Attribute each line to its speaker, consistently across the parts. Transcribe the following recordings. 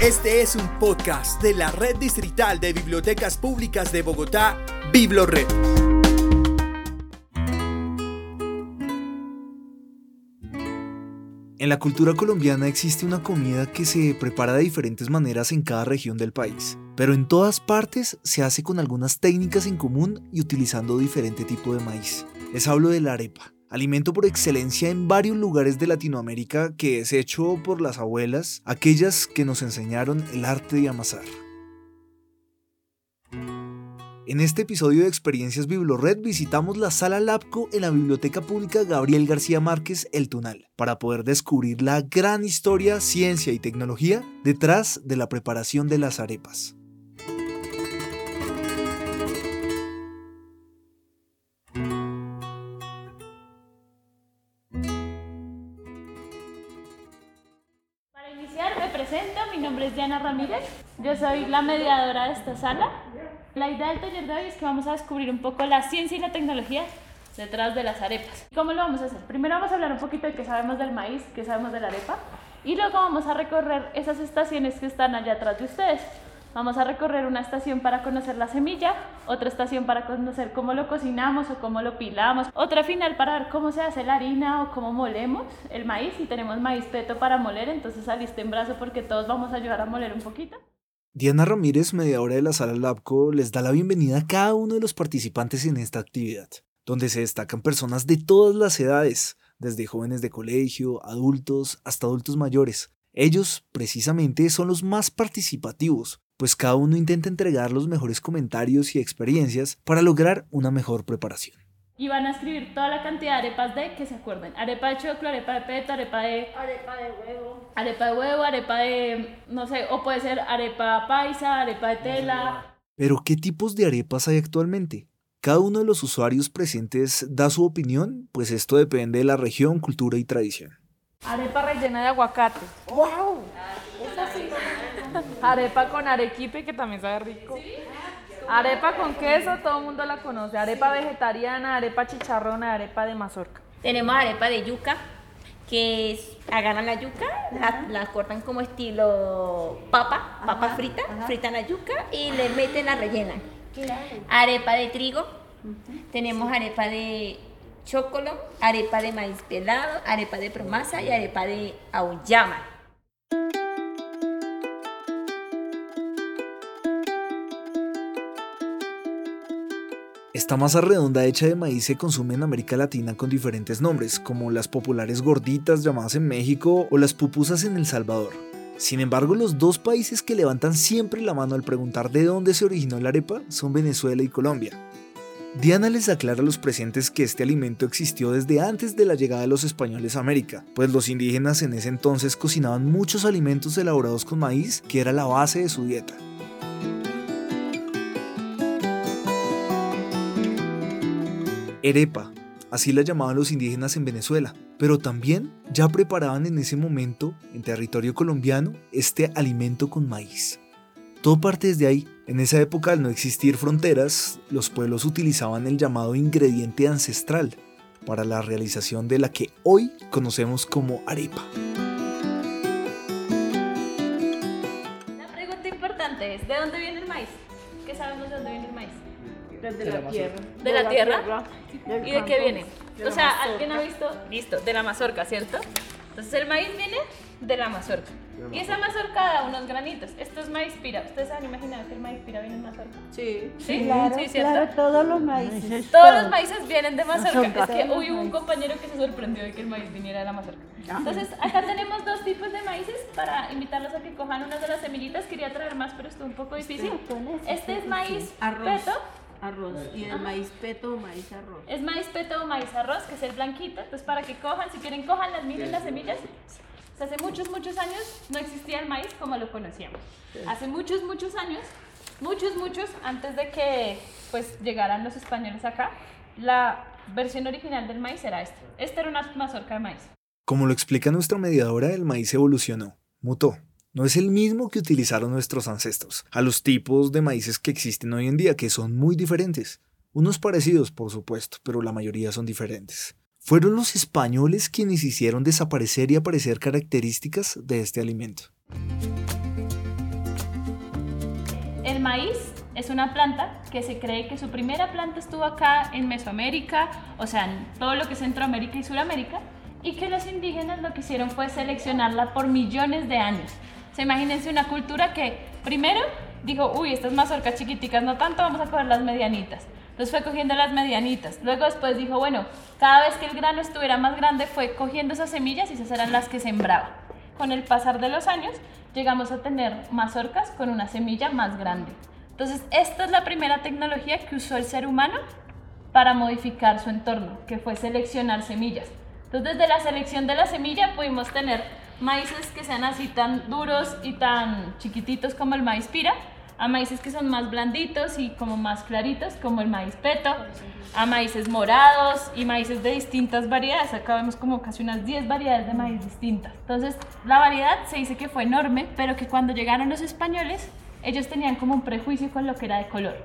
Speaker 1: Este es un podcast de la Red Distrital de Bibliotecas Públicas de Bogotá, BibloRed.
Speaker 2: En la cultura colombiana existe una comida que se prepara de diferentes maneras en cada región del país, pero en todas partes se hace con algunas técnicas en común y utilizando diferente tipo de maíz. Les hablo de la arepa alimento por excelencia en varios lugares de Latinoamérica que es hecho por las abuelas, aquellas que nos enseñaron el arte de amasar. En este episodio de Experiencias BibloRed visitamos la Sala Lapco en la Biblioteca Pública Gabriel García Márquez El Tunal para poder descubrir la gran historia, ciencia y tecnología detrás de la preparación de las arepas.
Speaker 3: Diana Ramírez, yo soy la mediadora de esta sala. La idea del taller de hoy es que vamos a descubrir un poco la ciencia y la tecnología detrás de las arepas. ¿Cómo lo vamos a hacer? Primero vamos a hablar un poquito de qué sabemos del maíz, qué sabemos de la arepa, y luego vamos a recorrer esas estaciones que están allá atrás de ustedes. Vamos a recorrer una estación para conocer la semilla, otra estación para conocer cómo lo cocinamos o cómo lo pilamos, otra final para ver cómo se hace la harina o cómo molemos el maíz. Y tenemos maíz peto para moler, entonces saliste en brazo porque todos vamos a ayudar a moler un poquito.
Speaker 2: Diana Ramírez, mediadora de la sala Labco, les da la bienvenida a cada uno de los participantes en esta actividad, donde se destacan personas de todas las edades, desde jóvenes de colegio, adultos, hasta adultos mayores. Ellos, precisamente, son los más participativos, pues cada uno intenta entregar los mejores comentarios y experiencias para lograr una mejor preparación.
Speaker 3: Y van a escribir toda la cantidad de arepas de que se acuerden. Arepa de choclo, arepa de peto, arepa de...
Speaker 4: Arepa de huevo.
Speaker 3: Arepa de huevo, arepa de... no sé, o puede ser arepa paisa, arepa de tela.
Speaker 2: Pero ¿qué tipos de arepas hay actualmente? Cada uno de los usuarios presentes da su opinión, pues esto depende de la región, cultura y tradición.
Speaker 4: Arepa rellena de aguacate.
Speaker 3: ¡Wow!
Speaker 4: Arepa con arequipe, que también sabe rico. Arepa con queso, todo el mundo la conoce. Arepa vegetariana, arepa chicharrona, arepa de mazorca.
Speaker 5: Tenemos arepa de yuca, que es, agarran la yuca, la, cortan como estilo papa, papa frita, fritan la yuca y le meten la rellena. Arepa de trigo, tenemos arepa de chocolo, arepa de maíz pelado, arepa de promasa y arepa de auyama.
Speaker 2: Esta masa redonda hecha de maíz se consume en América Latina con diferentes nombres, como las populares gorditas llamadas en México o las pupusas en El Salvador. Sin embargo, los dos países que levantan siempre la mano al preguntar de dónde se originó la arepa son Venezuela y Colombia. Diana les aclara a los presentes que este alimento existió desde antes de la llegada de los españoles a América, pues los indígenas en ese entonces cocinaban muchos alimentos elaborados con maíz, que era la base de su dieta. Erepa, así la llamaban los indígenas en Venezuela, pero también ya preparaban en ese momento, en territorio colombiano, este alimento con maíz. Todo parte desde ahí. En esa época, al no existir fronteras, los pueblos utilizaban el llamado ingrediente ancestral para la realización de la que hoy conocemos como arepa.
Speaker 3: La pregunta importante ¿de dónde viene de,
Speaker 4: la, tierra.
Speaker 3: ¿De, la, tierra? ¿Y de qué viene? o sea, ¿alguien ha visto? Listo, de la mazorca, ¿cierto? Entonces el maíz viene de la mazorca. Y esa mazorca da unos granitos. Esto es maíz pira. ¿Ustedes han imaginado que el maíz pira viene de mazorca?
Speaker 4: Sí.
Speaker 3: ¿Sí?
Speaker 6: Claro,
Speaker 3: ¿Sí, ¿cierto?
Speaker 6: claro, todos los maíces.
Speaker 3: Todos los maíces vienen de mazorca. Es que hoy hubo un compañero que se sorprendió de que el maíz viniera de la mazorca. Entonces, acá tenemos dos tipos de maíces para invitarlos a que cojan unas de las semillitas. Quería traer más, pero estuvo un poco difícil. Este es maíz peto
Speaker 6: arroz. ¿Y el maíz peto o maíz arroz?
Speaker 3: Es maíz peto o maíz arroz, que es el blanquito. Entonces, para que cojan, si quieren, cojan las miren las semillas. hace muchos, muchos años no existía el maíz como lo conocíamos. Hace muchos, muchos años, muchos, muchos, antes de que pues llegaran los españoles acá, la versión original del maíz era esta. Esta era una mazorca de maíz.
Speaker 2: Como lo explica nuestra mediadora, el maíz evolucionó, mutó, no es el mismo que utilizaron nuestros ancestros, a los tipos de maíces que existen hoy en día, que son muy diferentes. Unos parecidos, por supuesto, pero la mayoría son diferentes. Fueron los españoles quienes hicieron desaparecer y aparecer características de este alimento.
Speaker 3: el maíz es una planta que se cree que su primera planta estuvo acá en Mesoamérica, o sea, en todo lo que es Centroamérica y Sudamérica, y que los indígenas lo que hicieron fue seleccionarla por millones de años. Se imagínense una cultura que primero dijo, uy, estas mazorcas chiquiticas no tanto, vamos a coger las medianitas. Entonces fue cogiendo las medianitas. Luego después dijo, bueno, cada vez que el grano estuviera más grande fue cogiendo esas semillas y esas eran las que sembraba. Con el pasar de los años llegamos a tener mazorcas con una semilla más grande. Entonces esta es la primera tecnología que usó el ser humano para modificar su entorno, que fue seleccionar semillas. Entonces desde la selección de la semilla pudimos tener maíces que sean así tan duros y tan chiquititos como el maíz pira, a maíces que son más blanditos y como más claritos, como el maíz peto, a maíces morados y maíces de distintas variedades. Acá vemos como casi unas 10 variedades de maíz distintas. Entonces, la variedad se dice que fue enorme, pero que cuando llegaron los españoles, ellos tenían como un prejuicio con lo que era de color.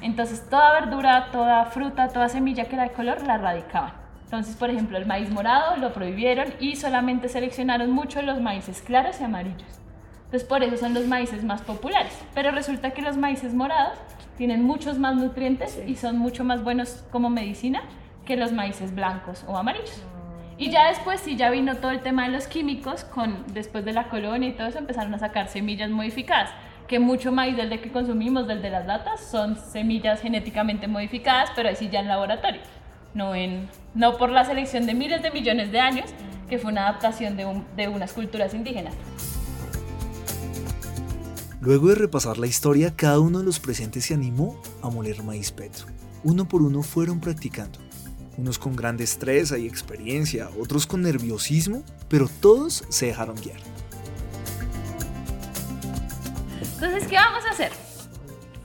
Speaker 3: Entonces, toda verdura, toda fruta, toda semilla que era de color, la erradicaban. Entonces, por ejemplo, el maíz morado lo prohibieron y solamente seleccionaron mucho los maíces claros y amarillos. Entonces por eso son los maíces más populares. Pero resulta que los maíces morados tienen muchos más nutrientes y son mucho más buenos como medicina que los maíces blancos o amarillos. Y ya después, sí, ya vino todo el tema de los químicos, con, después de la colonia y todo eso, empezaron a sacar semillas modificadas, que mucho maíz del de que consumimos, del de las latas, son semillas genéticamente modificadas, pero así ya en laboratorio, no, en, no por la selección de miles de millones de años, que fue una adaptación de, de unas culturas indígenas.
Speaker 2: Luego de repasar la historia, cada uno de los presentes se animó a moler maíz peto. Uno por uno fueron practicando. Unos con gran destreza y experiencia, otros con nerviosismo, pero todos se dejaron guiar.
Speaker 3: Entonces, ¿qué vamos a hacer?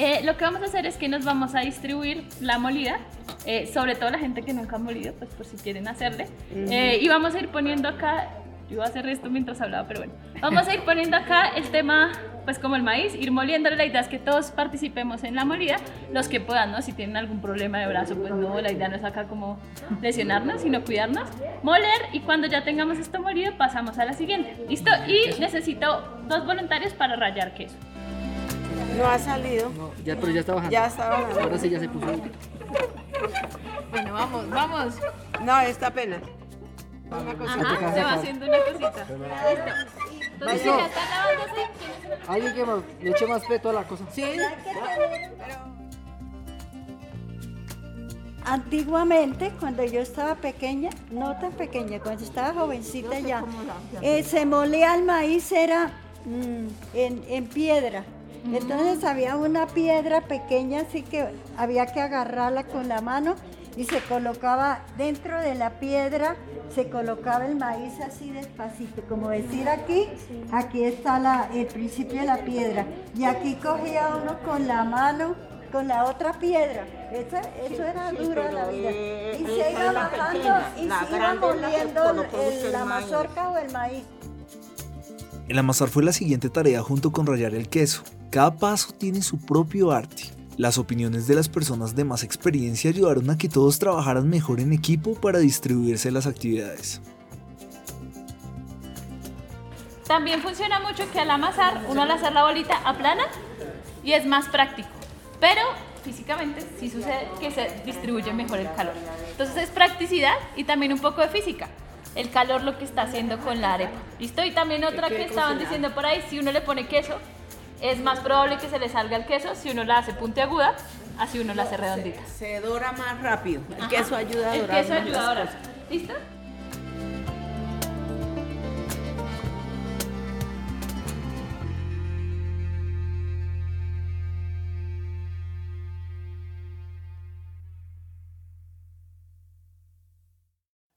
Speaker 3: Eh, lo que vamos a hacer es que nos vamos a distribuir la molida, eh, sobre todo la gente que nunca ha molido, pues por si quieren hacerle. Eh, y vamos a ir poniendo acá, yo iba a hacer esto mientras hablaba, pero bueno, vamos a ir poniendo acá el tema pues como el maíz, ir moliéndole. La idea es que todos participemos en la molida, los que puedan, ¿no? Si tienen algún problema de brazo, pues no, la idea no es acá como lesionarnos, sino cuidarnos. Moler y cuando ya tengamos esto molido, pasamos a la siguiente. ¿Listo? Y necesito dos voluntarios para rayar queso.
Speaker 6: No ha salido.
Speaker 7: No, ya, pero ya está bajando.
Speaker 6: Ya está bajando.
Speaker 7: Ahora sí ya se puso.
Speaker 3: Bueno, vamos, vamos.
Speaker 6: No, está apenas. Una cosita.
Speaker 3: Ajá, se va haciendo una cosita. Entonces,
Speaker 7: Eso.
Speaker 3: ya está lavándose.
Speaker 7: Alguien que más- le eche más peto a la cosa.
Speaker 6: Sí.
Speaker 8: Antiguamente, cuando yo estaba pequeña, no tan pequeña, cuando estaba jovencita ya, eh, se molía el maíz, era mm, en, en piedra. Entonces había una piedra pequeña, así que había que agarrarla con la mano y se colocaba dentro de la piedra, se colocaba el maíz así despacito, como decir aquí, aquí está la, el principio de la piedra. Y aquí cogía uno con la mano con la otra piedra. Esa- eso era duro la vida. Y se iba bajando y se iba moliendo la mazorca o el maíz.
Speaker 2: El amasar fue la siguiente tarea junto con rallar el queso. Cada paso tiene su propio arte. Las opiniones de las personas de más experiencia ayudaron a que todos trabajaran mejor en equipo para distribuirse las actividades.
Speaker 3: También funciona mucho que al amasar, uno al hacer la bolita aplana y es más práctico. Pero físicamente sí sucede que se distribuye mejor el calor. Entonces es practicidad y también un poco de física. El calor lo que está haciendo con la arepa. ¿Listo? Y también otra que estaban diciendo por ahí, si uno le pone queso, es más probable que se le salga el queso si uno la hace puntiaguda, así uno la hace redondita.
Speaker 6: Se dora más rápido. El queso ayuda a
Speaker 3: El
Speaker 6: dorar
Speaker 3: queso
Speaker 6: más
Speaker 3: ayuda. ¿Listo?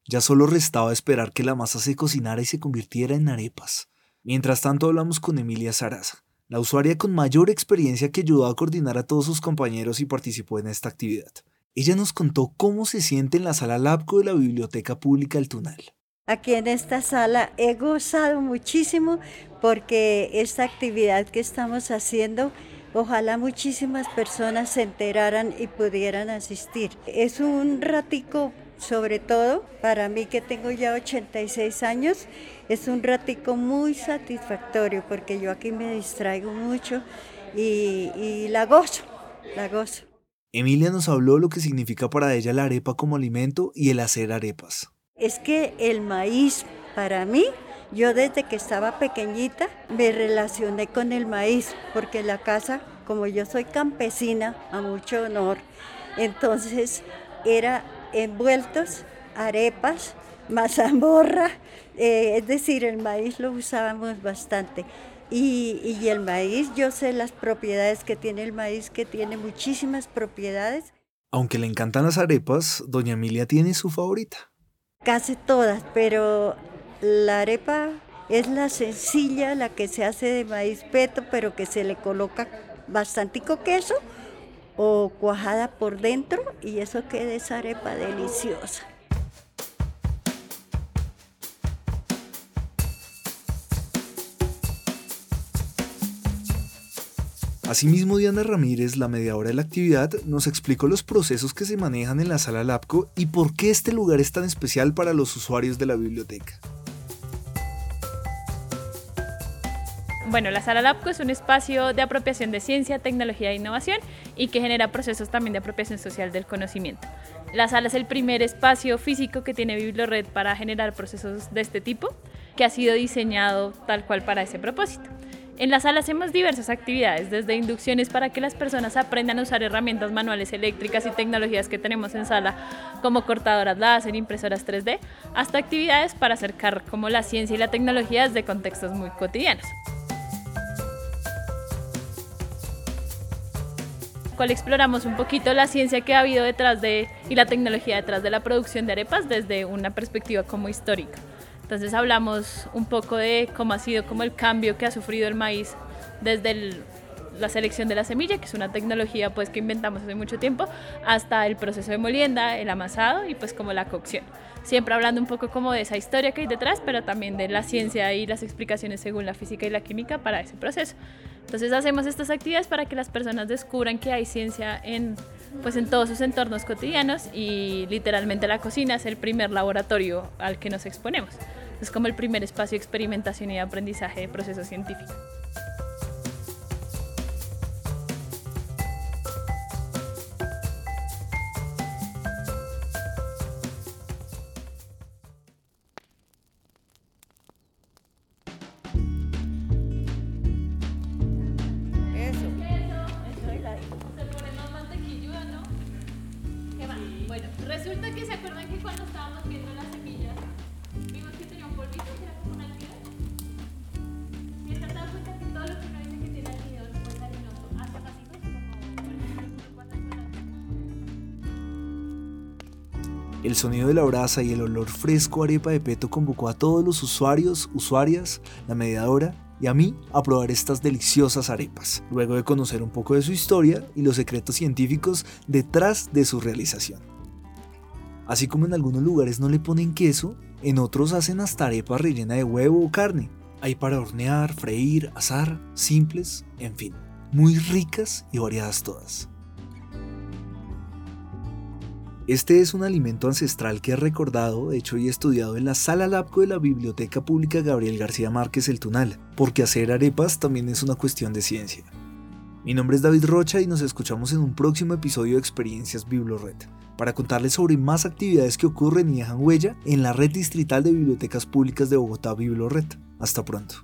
Speaker 2: Ya solo restaba esperar que la masa se cocinara y se convirtiera en arepas. Mientras tanto hablamos con Emilia Saraza, la usuaria con mayor experiencia que ayudó a coordinar a todos sus compañeros y participó en esta actividad. Ella nos contó cómo se siente en la sala Labco de la Biblioteca Pública El Tunal.
Speaker 8: Aquí en esta sala he gozado muchísimo porque esta actividad que estamos haciendo, ojalá muchísimas personas se enteraran y pudieran asistir. Es un ratico, sobre todo para mí que tengo ya 86 años, es un ratico muy satisfactorio porque yo aquí me distraigo mucho y, y la gozo, la gozo.
Speaker 2: Emilia nos habló lo que significa para ella la arepa como alimento y el hacer arepas.
Speaker 8: Es que el maíz para mí, yo desde que estaba pequeñita me relacioné con el maíz, porque la casa, como yo soy campesina, a mucho honor, entonces era envueltos, arepas, mazamorra, eh, es decir, el maíz lo usábamos bastante. Y, y el maíz, yo sé las propiedades que tiene el maíz, que tiene muchísimas propiedades.
Speaker 2: Aunque le encantan las arepas, doña Emilia tiene su favorita.
Speaker 8: Casi todas, pero la arepa es la sencilla, la que se hace de maíz peto, pero que se le coloca bastantico queso o cuajada por dentro y eso queda esa arepa deliciosa.
Speaker 2: Asimismo, Diana Ramírez, la mediadora de la actividad, nos explicó los procesos que se manejan en la sala LAPCO y por qué este lugar es tan especial para los usuarios de la biblioteca.
Speaker 3: Bueno, la sala LAPCO es un espacio de apropiación de ciencia, tecnología e innovación y que genera procesos también de apropiación social del conocimiento. La sala es el primer espacio físico que tiene BiblioRed para generar procesos de este tipo, que ha sido diseñado tal cual para ese propósito. En la sala hacemos diversas actividades, desde inducciones para que las personas aprendan a usar herramientas manuales eléctricas y tecnologías que tenemos en sala, como cortadoras láser, impresoras 3D, hasta actividades para acercar como la ciencia y la tecnología desde contextos muy cotidianos. Cual exploramos un poquito la ciencia que ha habido detrás de y la tecnología detrás de la producción de arepas desde una perspectiva como histórica. Entonces hablamos un poco de cómo ha sido como el cambio que ha sufrido el maíz desde el, la selección de la semilla, que es una tecnología pues que inventamos hace mucho tiempo, hasta el proceso de molienda, el amasado y pues como la cocción. Siempre hablando un poco como de esa historia que hay detrás, pero también de la ciencia y las explicaciones según la física y la química para ese proceso. Entonces hacemos estas actividades para que las personas descubran que hay ciencia en, pues en todos sus entornos cotidianos y literalmente la cocina es el primer laboratorio al que nos exponemos. Es como el primer espacio de experimentación y de aprendizaje de procesos científicos.
Speaker 2: El sonido de la brasa y el olor fresco a arepa de peto convocó a todos los usuarios, usuarias, la mediadora y a mí a probar estas deliciosas arepas, luego de conocer un poco de su historia y los secretos científicos detrás de su realización. Así como en algunos lugares no le ponen queso, en otros hacen hasta arepa rellena de huevo o carne. Hay para hornear, freír, asar, simples, en fin, muy ricas y variadas todas. Este es un alimento ancestral que es recordado, hecho y estudiado en la sala LAPCO de la Biblioteca Pública Gabriel García Márquez El Tunal, porque hacer arepas también es una cuestión de ciencia. Mi nombre es David Rocha y nos escuchamos en un próximo episodio de Experiencias BibloRed, para contarles sobre más actividades que ocurren y dejan huella en la red distrital de bibliotecas públicas de Bogotá BibloRed. Hasta pronto.